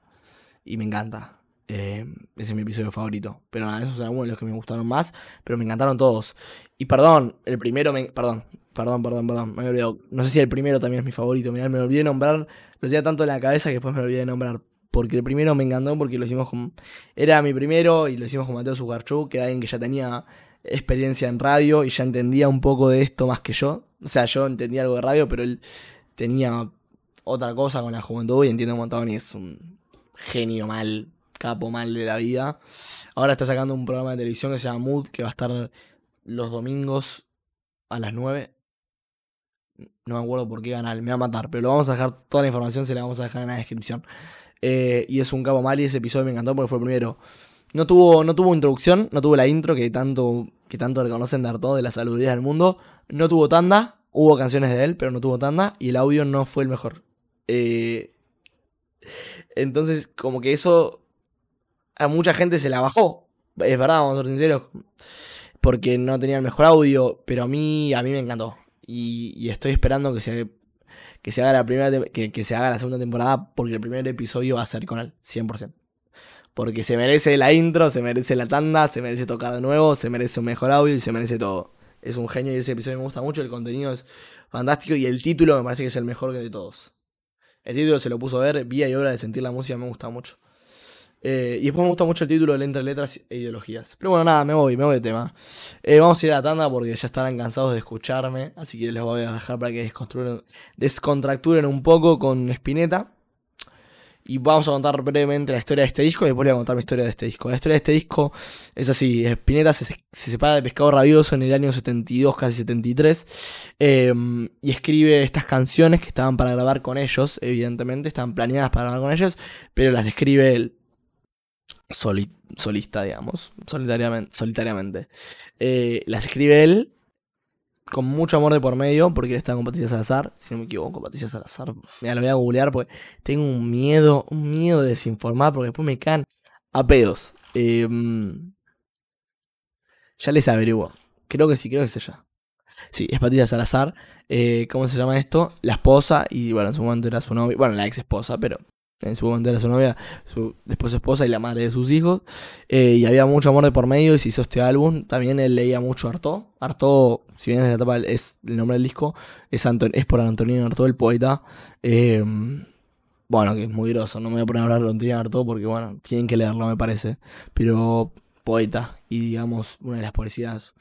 Y me encanta. Eh, ese es mi episodio favorito. Pero nada, esos son algunos de los que me gustaron más. Pero me encantaron todos. Y perdón, el primero me. Perdón, perdón, perdón, perdón. Me olvidado. No sé si el primero también es mi favorito. Mirá, me olvidé de nombrar. Lo tenía tanto en la cabeza que después me olvidé de nombrar. Porque el primero me encantó porque lo hicimos con. Era mi primero y lo hicimos con Mateo Sugarchuk, que era alguien que ya tenía experiencia en radio y ya entendía un poco de esto más que yo. O sea, yo entendía algo de radio, pero él tenía otra cosa con la juventud y entiende un montón y es un genio mal, capo mal de la vida. Ahora está sacando un programa de televisión que se llama Mood, que va a estar los domingos a las 9. No me acuerdo por qué canal, me va a matar, pero lo vamos a dejar, toda la información se la vamos a dejar en la descripción. Eh, y es un capo mal y ese episodio me encantó porque fue el primero. No tuvo, no tuvo introducción, no tuvo la intro que tanto, que tanto reconocen de todo de las saludías del mundo. No tuvo tanda, hubo canciones de él, pero no tuvo tanda y el audio no fue el mejor. Eh, entonces, como que eso a mucha gente se la bajó. Es verdad, vamos a ser sinceros. Porque no tenía el mejor audio, pero a mí, a mí me encantó. Y, estoy esperando que se, que se haga la primera que, que, se haga la segunda temporada porque el primer episodio va a ser con él, 100%. Porque se merece la intro, se merece la tanda, se merece tocar de nuevo, se merece un mejor audio y se merece todo. Es un genio y ese episodio me gusta mucho, el contenido es fantástico y el título me parece que es el mejor de todos. El título se lo puso a ver, vía y obra de sentir la música, me gusta mucho. Eh, y después me gusta mucho el título de Entre Letras e Ideologías. Pero bueno, nada, me voy, me voy de tema. Eh, vamos a ir a la tanda porque ya estarán cansados de escucharme. Así que les voy a dejar para que descontracturen un poco con Spinetta. Y vamos a contar brevemente la historia de este disco y después voy a contar mi historia de este disco. La historia de este disco es así: Spinetta se, separa de Pescado Rabioso en el año 72, casi 73, em, y escribe estas canciones que estaban para grabar con ellos, evidentemente, estaban planeadas para grabar con ellos, pero las escribe él solista, digamos, solitariamente. solitariamente. Eh, las escribe él con mucho amor de por medio, porque él está con Patricia Salazar, si no me equivoco, Patricia Salazar. Mira, lo voy a googlear porque tengo un miedo, un miedo de desinformar, porque después me caen a pedos. Em, ya les averiguo. Creo que sí, creo que es ella. Sí, es Patricia Salazar. Eh, ¿Cómo se llama esto? La esposa, y bueno, en su momento era su novia, bueno, la ex esposa, pero en su momento era su novia, su después su esposa y la madre de sus hijos. Eh, y había mucho amor de por medio y se hizo este álbum. También él leía mucho Artaud. Artaud, si bien es la etapa, es el nombre del disco, es, es por Antonio Artaud, el poeta. Eh, bueno, que es muy groso, no me voy a poner a hablar de Antonio Artaud porque, bueno, tienen que leerlo, me parece. Pero poeta y, digamos, una de las poesías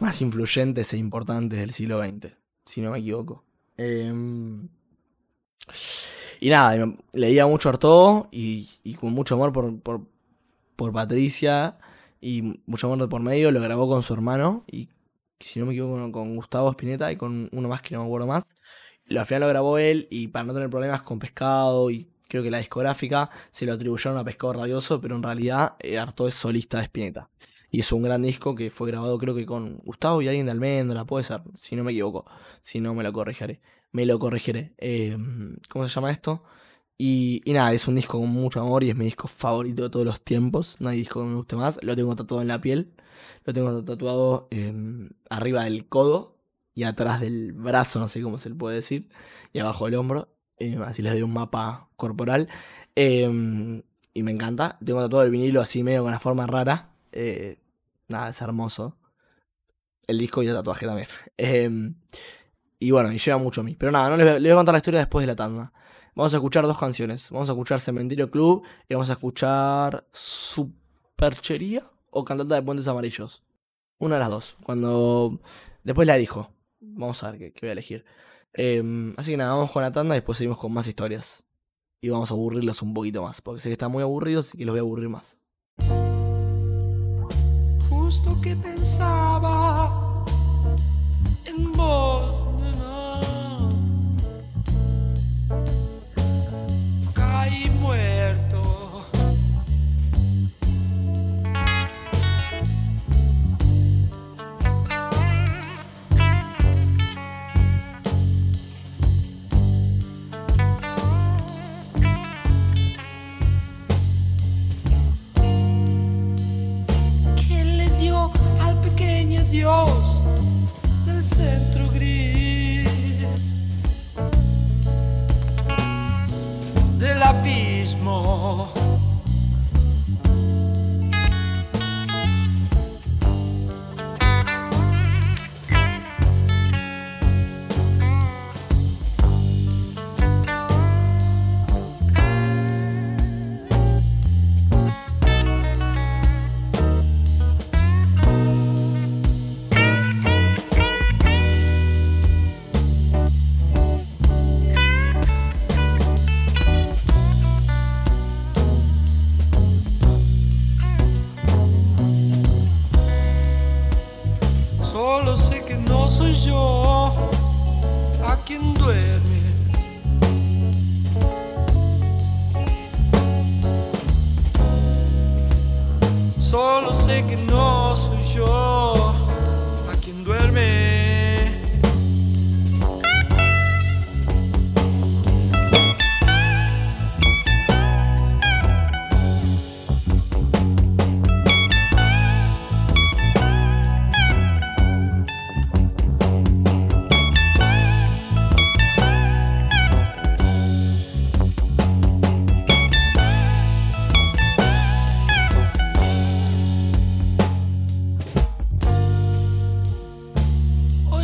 más influyentes e importantes del siglo XX, si no me equivoco. Eh, y nada, leía mucho Artaud y, y con mucho amor por, por, por, Patricia y mucho amor por medio, lo grabó con su hermano y si no me equivoco con Gustavo Spinetta y con uno más que no me acuerdo más. Y al final lo grabó él y para no tener problemas con Pescado y creo que la discográfica se lo atribuyeron a Pescado Rabioso, pero en realidad eh, Artaud es solista de Spinetta. Y es un gran disco que fue grabado creo que con Gustavo y alguien de Almendra, puede ser, si no me equivoco, si no me lo corregiré me lo corregiré. Eh, ¿Cómo se llama esto? Y, nada, es un disco con mucho amor y es mi disco favorito de todos los tiempos. No hay disco que me guste más. Lo tengo tatuado en la piel. Lo tengo tatuado em, arriba del codo y atrás del brazo, no sé cómo se le puede decir. Y abajo del hombro. Em, así les doy un mapa corporal. Em, y me encanta. Tengo tatuado el vinilo así medio con una forma rara. Eh, nada, es hermoso. El disco y el tatuaje también. Y bueno, y lleva mucho a mí. Pero nada, no les, voy a contar la historia después de la tanda. Vamos a escuchar dos canciones. Vamos a escuchar Cementerio Club y vamos a escuchar Superchería o Cantata de Puentes Amarillos. Una de las dos. Cuando. Después la elijo. Vamos a ver qué, voy a elegir. Em, así que nada, vamos con la tanda y después seguimos con más historias. Y vamos a aburrirlos un poquito más. Porque sé que están muy aburridos y los voy a aburrir más. Justo que pensaba en vos.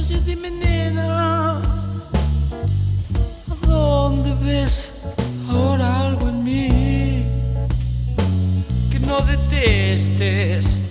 noche dime nena, ¿a dónde ves ahora algo en mí que no detestes?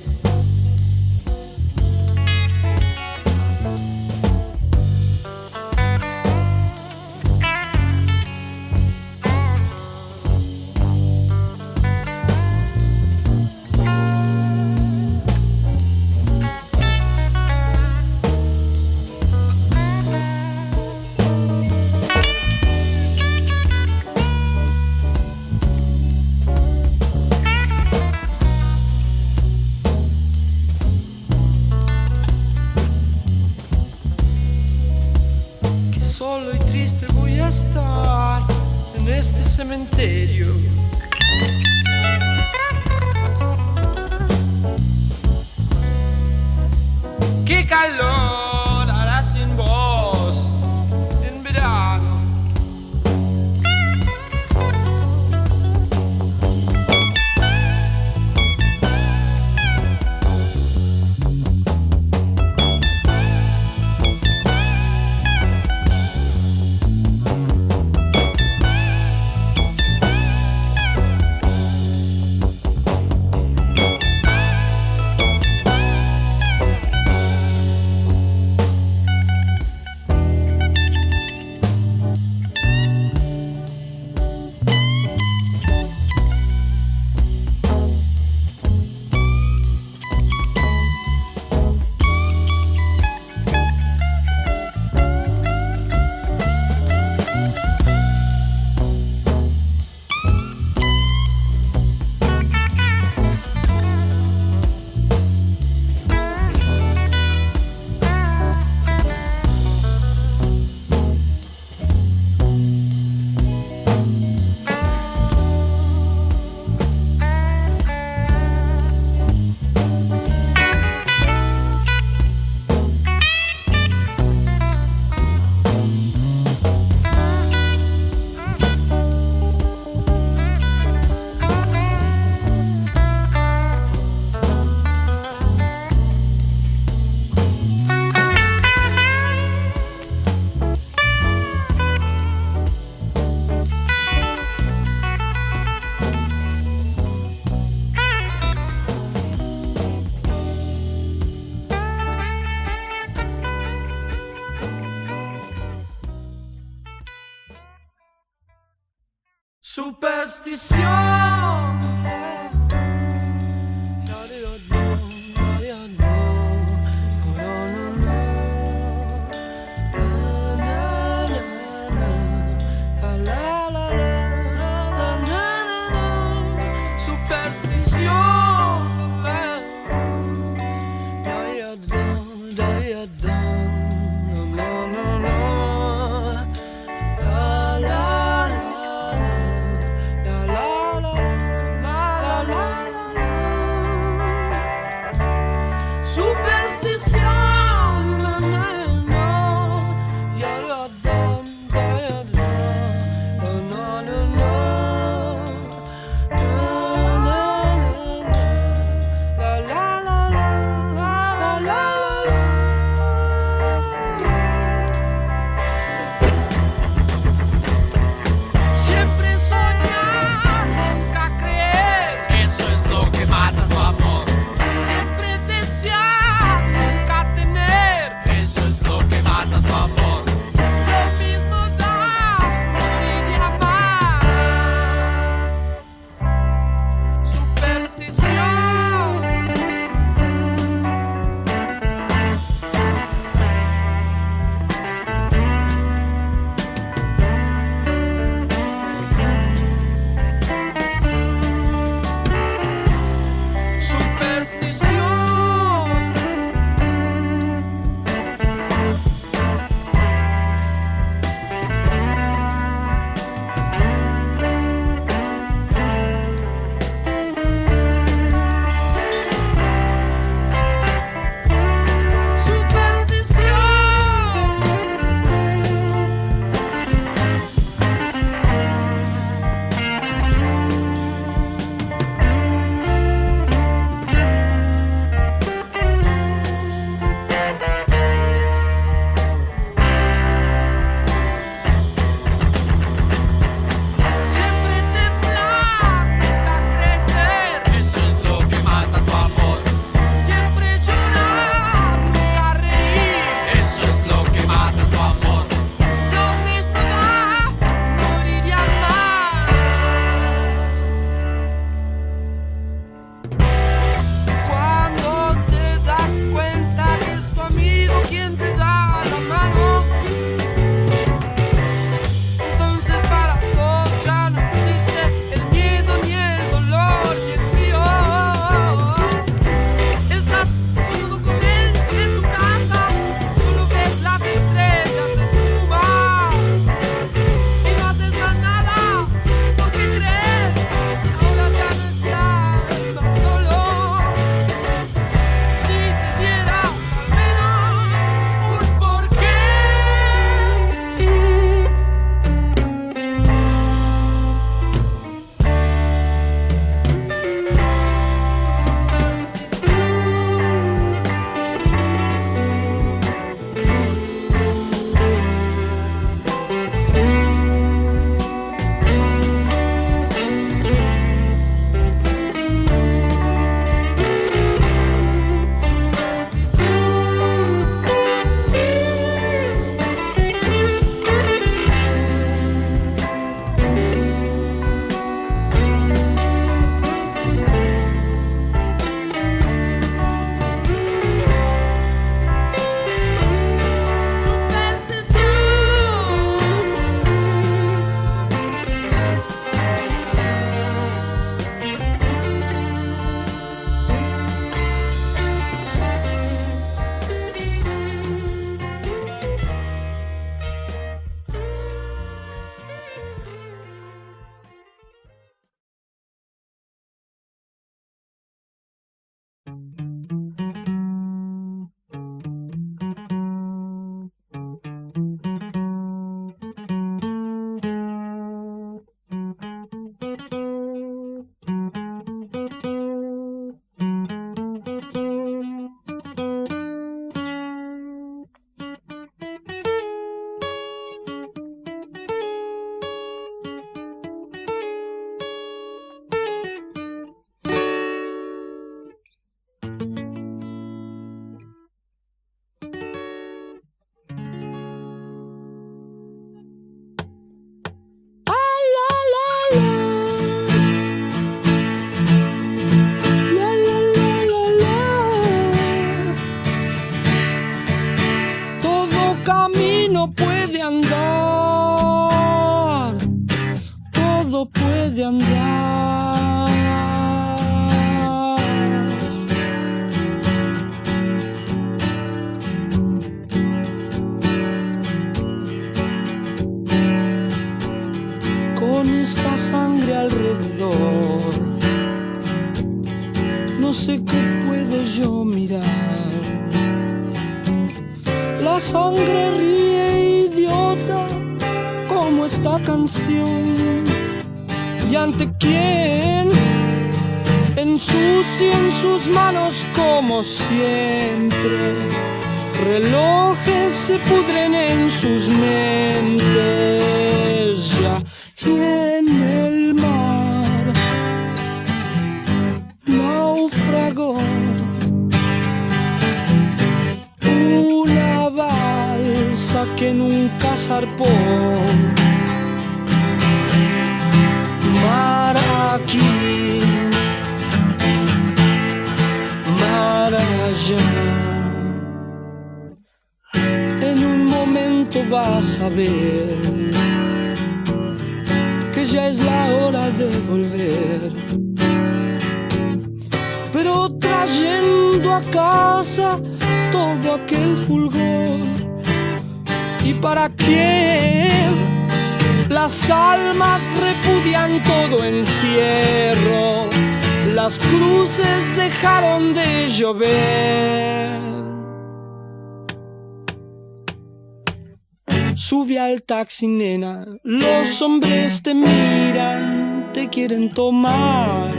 Sube al taxi, nena. Los hombres te miran, te quieren tomar.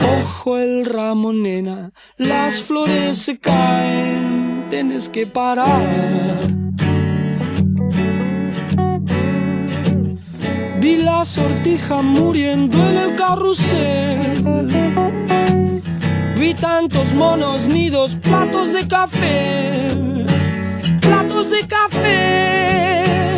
Ojo el ramo, nena. Las flores se caen, tienes que parar. Vi la sortija muriendo en el carrusel. Vi tantos monos nidos, platos de café, platos de café.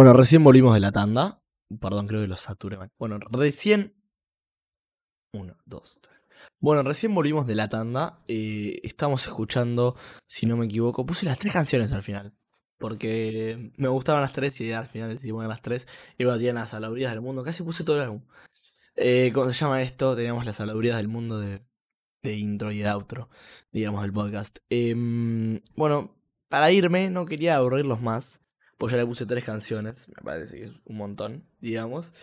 Bueno, recién volvimos de la tanda. Perdón, creo que lo saturé mal. Bueno, recién. Uno, dos, tres. Bueno, recién volvimos de la tanda. eh, estamos escuchando, si no me equivoco, puse las tres canciones al final. Porque me gustaban las tres y al final decidí poner las tres. Y bueno, las salubridades del mundo. Casi puse todo el álbum. Eh, ¿Cómo se llama esto? Teníamos las salubridades del mundo de, de intro y de outro, digamos, del podcast. Em, bueno, para irme, no quería aburrirlos más. Pues ya le puse tres canciones, me parece que es un montón, digamos.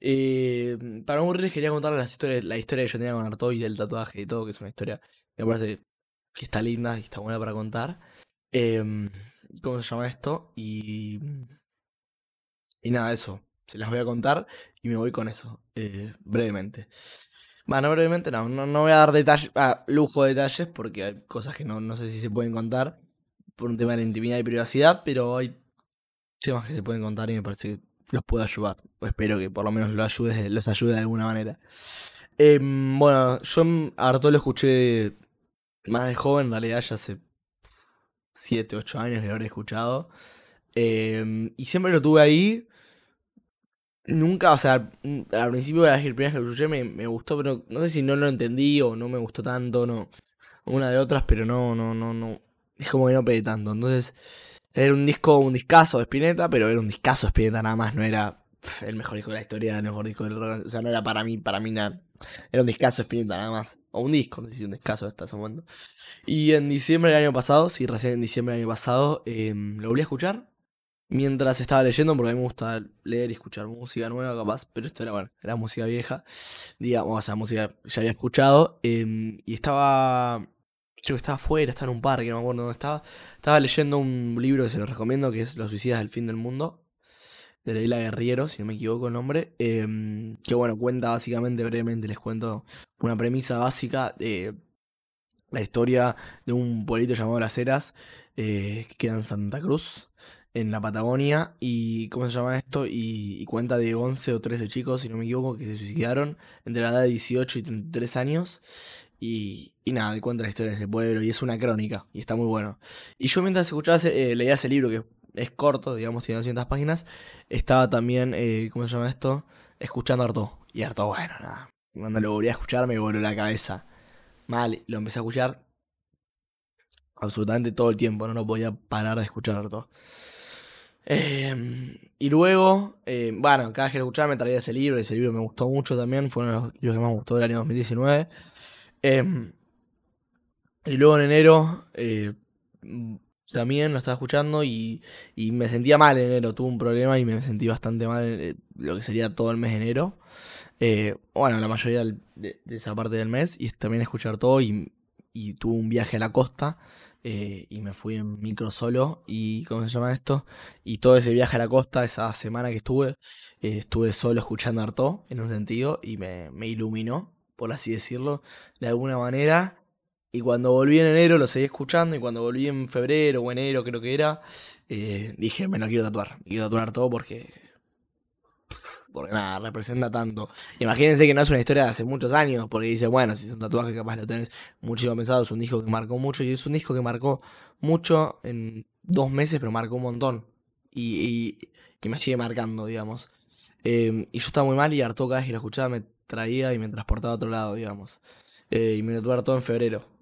Eh, para no aburrirles quería contarles las historias, la historia que yo con Artoy del tatuaje y todo, que es una historia que me parece que está linda y está buena para contar. Em, ¿Cómo se llama esto? Y, y nada, eso. Se las voy a contar y me voy con eso, eh, brevemente. Bueno, brevemente no, no, no voy a dar detalles, ah, lujo de detalles, porque hay cosas que no, no sé si se pueden contar por un tema de intimidad y privacidad, pero hay temas que se pueden contar y me parece que los puedo ayudar. O espero que por lo menos los ayude, los ayude de alguna manera. Em, bueno, yo a Arturo lo escuché más de joven, en realidad ya hace 7, 8 años que lo habré escuchado. Em, y siempre lo tuve ahí. Nunca, o sea, al principio de la primera vez que lo escuché me, me gustó, pero no sé si no lo entendí o no me gustó tanto, no. Una de otras, pero no, no, no, no. Es como que no pegué tanto. Entonces, era un disco, un discazo de Spinetta, pero era un discazo de Spinetta nada más, no era el mejor disco de la historia, el mejor disco del rock. O sea, no era para mí, para mí nada. Era un discazo de Spinetta nada más. O un disco, no sé si un discazo hasta ese momento. Y en diciembre del año pasado, sí, recién en diciembre del año pasado, em, lo volví a escuchar. Mientras estaba leyendo, porque a mí me gusta leer y escuchar música nueva, capaz, pero esto era, bueno, era música vieja, digamos, o sea, música ya había escuchado, em, y estaba Creo que estaba afuera, estaba en un parque, no me acuerdo dónde estaba. Estaba leyendo un libro que se lo recomiendo, que es Los suicidas del fin del mundo. De Leila Guerriero, si no me equivoco el nombre. em, que bueno, cuenta básicamente, brevemente, les cuento una premisa básica de la historia de un pueblito llamado Las Heras, eh, que queda en Santa Cruz, en la Patagonia. Y ¿cómo se llama esto? Y, y cuenta de 11 o 13 chicos, si no me equivoco, que se suicidaron entre la edad de 18 y 33 años. Y, y nada, y cuenta la historia de ese pueblo y es una crónica y está muy bueno. Y yo mientras escuchaba, eh, leía ese libro que es corto, digamos, tiene 200 páginas, estaba también, eh, ¿cómo se llama esto? Escuchando Arto. Y Arto, bueno, nada. Cuando lo volví a escuchar me voló la cabeza. Mal, lo empecé a escuchar absolutamente todo el tiempo, no lo podía parar de escuchar Arto. Eh, y luego, eh, bueno, cada vez que lo escuchaba me traía ese libro, ese libro me gustó mucho también, fue uno de los que más me gustó del año 2019. Em, y luego en enero eh, también lo estaba escuchando y, y me sentía mal en enero. Tuve un problema y me sentí bastante mal en eh, lo que sería todo el mes de enero. Eh, bueno, la mayoría de, esa parte del mes. Y también escuchar todo y, y tuve un viaje a la costa. y me fui en micro solo. Y ¿cómo se llama esto? Y todo ese viaje a la costa, esa semana que estuve, estuve solo escuchando Arto en un sentido y me iluminó, por así decirlo, de alguna manera. Y cuando volví en enero lo seguí escuchando y cuando volví en febrero o enero creo que era, eh, dije, me lo quiero tatuar. Quiero tatuar todo porque... Porque nada, representa tanto. Imagínense que no es una historia de hace muchos años, porque dice, bueno, si es un tatuaje capaz lo tenés muchísimo pensado, es un disco que marcó mucho y es un disco que marcó mucho en dos meses, pero marcó un montón. Y, y me sigue marcando, digamos. Eh, y yo estaba muy mal y harto cada vez que lo escuchaba me traía y me transportaba a otro lado, digamos. Eh, y me lo todo en febrero.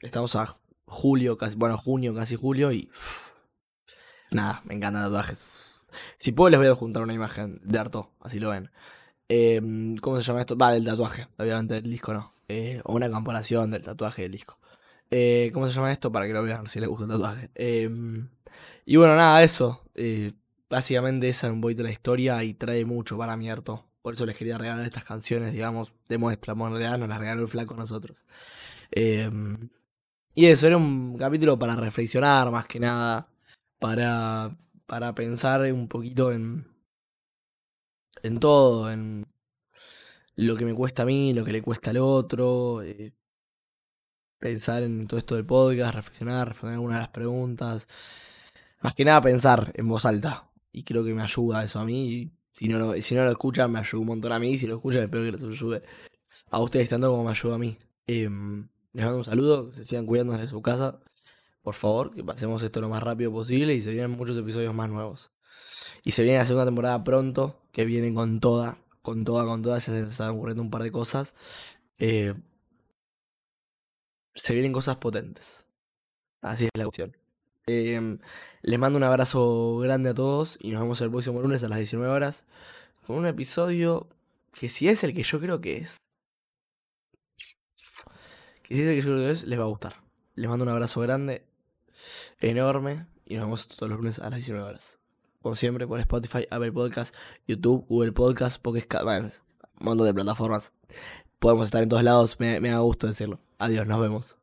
Estamos a julio, casi, bueno, junio, casi julio y... Nada, me encantan tatuajes. Si puedo les voy a juntar una imagen de Arto, así lo ven. Eh, ¿Cómo se llama esto? Va, del tatuaje, obviamente del disco no. Eh, o una comparación del tatuaje del disco. Eh, ¿Cómo se llama esto? Para que lo vean si les gusta el tatuaje. Eh, y bueno, nada, eso. Eh, básicamente esa es un poquito la historia y trae mucho para mí Arto. Por eso les quería regalar estas canciones, digamos, de muestra. En realidad nos las regaló el flaco a nosotros. Eh, y eso, era un capítulo para reflexionar más que nada. Para, para pensar un poquito en, en todo, en lo que me cuesta a mí, lo que le cuesta al otro. eh, pensar en todo esto del podcast, reflexionar, responder algunas de las preguntas. Más que nada pensar en voz alta. Y creo que me ayuda eso a mí. Si no lo, si no lo escuchan, me ayuda un montón a mí. Si lo escuchan, espero que les ayude a ustedes tanto como me ayuda a mí. Em, les mando un saludo, que se sigan cuidando desde su casa. Por favor, que pasemos esto lo más rápido posible y se vienen muchos episodios más nuevos. Y se viene la segunda temporada pronto, que viene con toda, con toda, con toda. Ya se están ocurriendo un par de cosas. Eh, se vienen cosas potentes. Así es la cuestión. Em, les mando un abrazo grande a todos y nos vemos el próximo lunes a las 19 horas con un episodio que si es el que yo creo que es, que si el que yo creo que es, les va a gustar. Les mando un abrazo grande, enorme y nos vemos todos los lunes a las 19 horas. Como siempre, por Spotify, Apple Podcast, YouTube, Google Podcast, Pocket un montón de plataformas. Podemos estar en todos lados, me, me da gusto decirlo. Adiós, nos vemos.